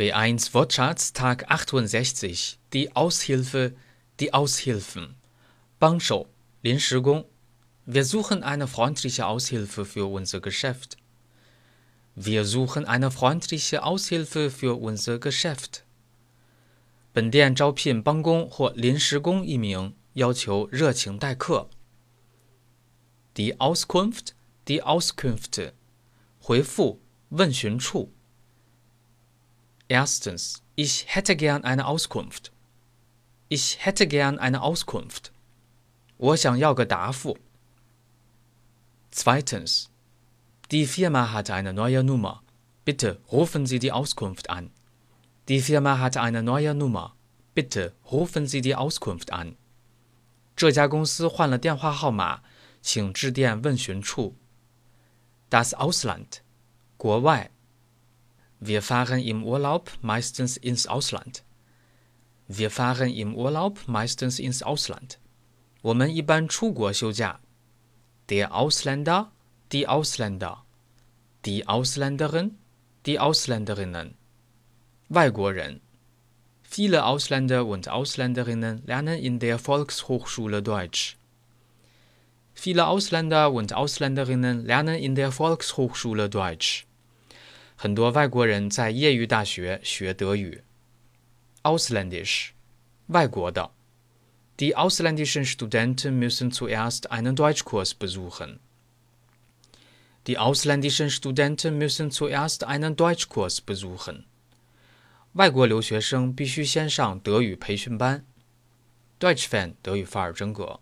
B1 Wortschatz Tag 68 Die Aushilfe, die Aushilfen 帮手临时工 Wir suchen eine freundliche Aushilfe für unser Geschäft. Wir suchen eine freundliche Aushilfe für unser Geschäft. 本店招聘帮工或临时工一名，要求热情待客。Die Auskunft, die Auskünfte 回复问询处。 Erstens, ich hätte gern eine Auskunft. Ich hätte gern eine Auskunft. 我想要个答复。Zweitens. Die Firma hat eine neue Nummer. Bitte rufen Sie die Auskunft an. Die Firma hat eine neue Nummer. Bitte rufen Sie die Auskunft an. 这家公司换了电话号码，请致电问询处。Das Ausland. 国外。 Wir fahren im Urlaub meistens ins Ausland. Wir fahren im Urlaub meistens ins Ausland. 我们一般出国休假。Der Ausländer, die Ausländer, die Ausländerin, die Ausländerinnen. 外国人。Viele Ausländer und Ausländerinnen lernen in der Volkshochschule Deutsch. Viele Ausländer und Ausländerinnen lernen in der Volkshochschule Deutsch. 很多外国人在业余大学学德语。Ausländisch，外国的。Die ausländischen Studenten müssen zuerst einen Deutschkurs besuchen. Die ausländischen Studenten müssen zuerst einen Deutschkurs besuchen. 外国留学生必须先上德语培训班。Deutsch Fan 德语范儿真格。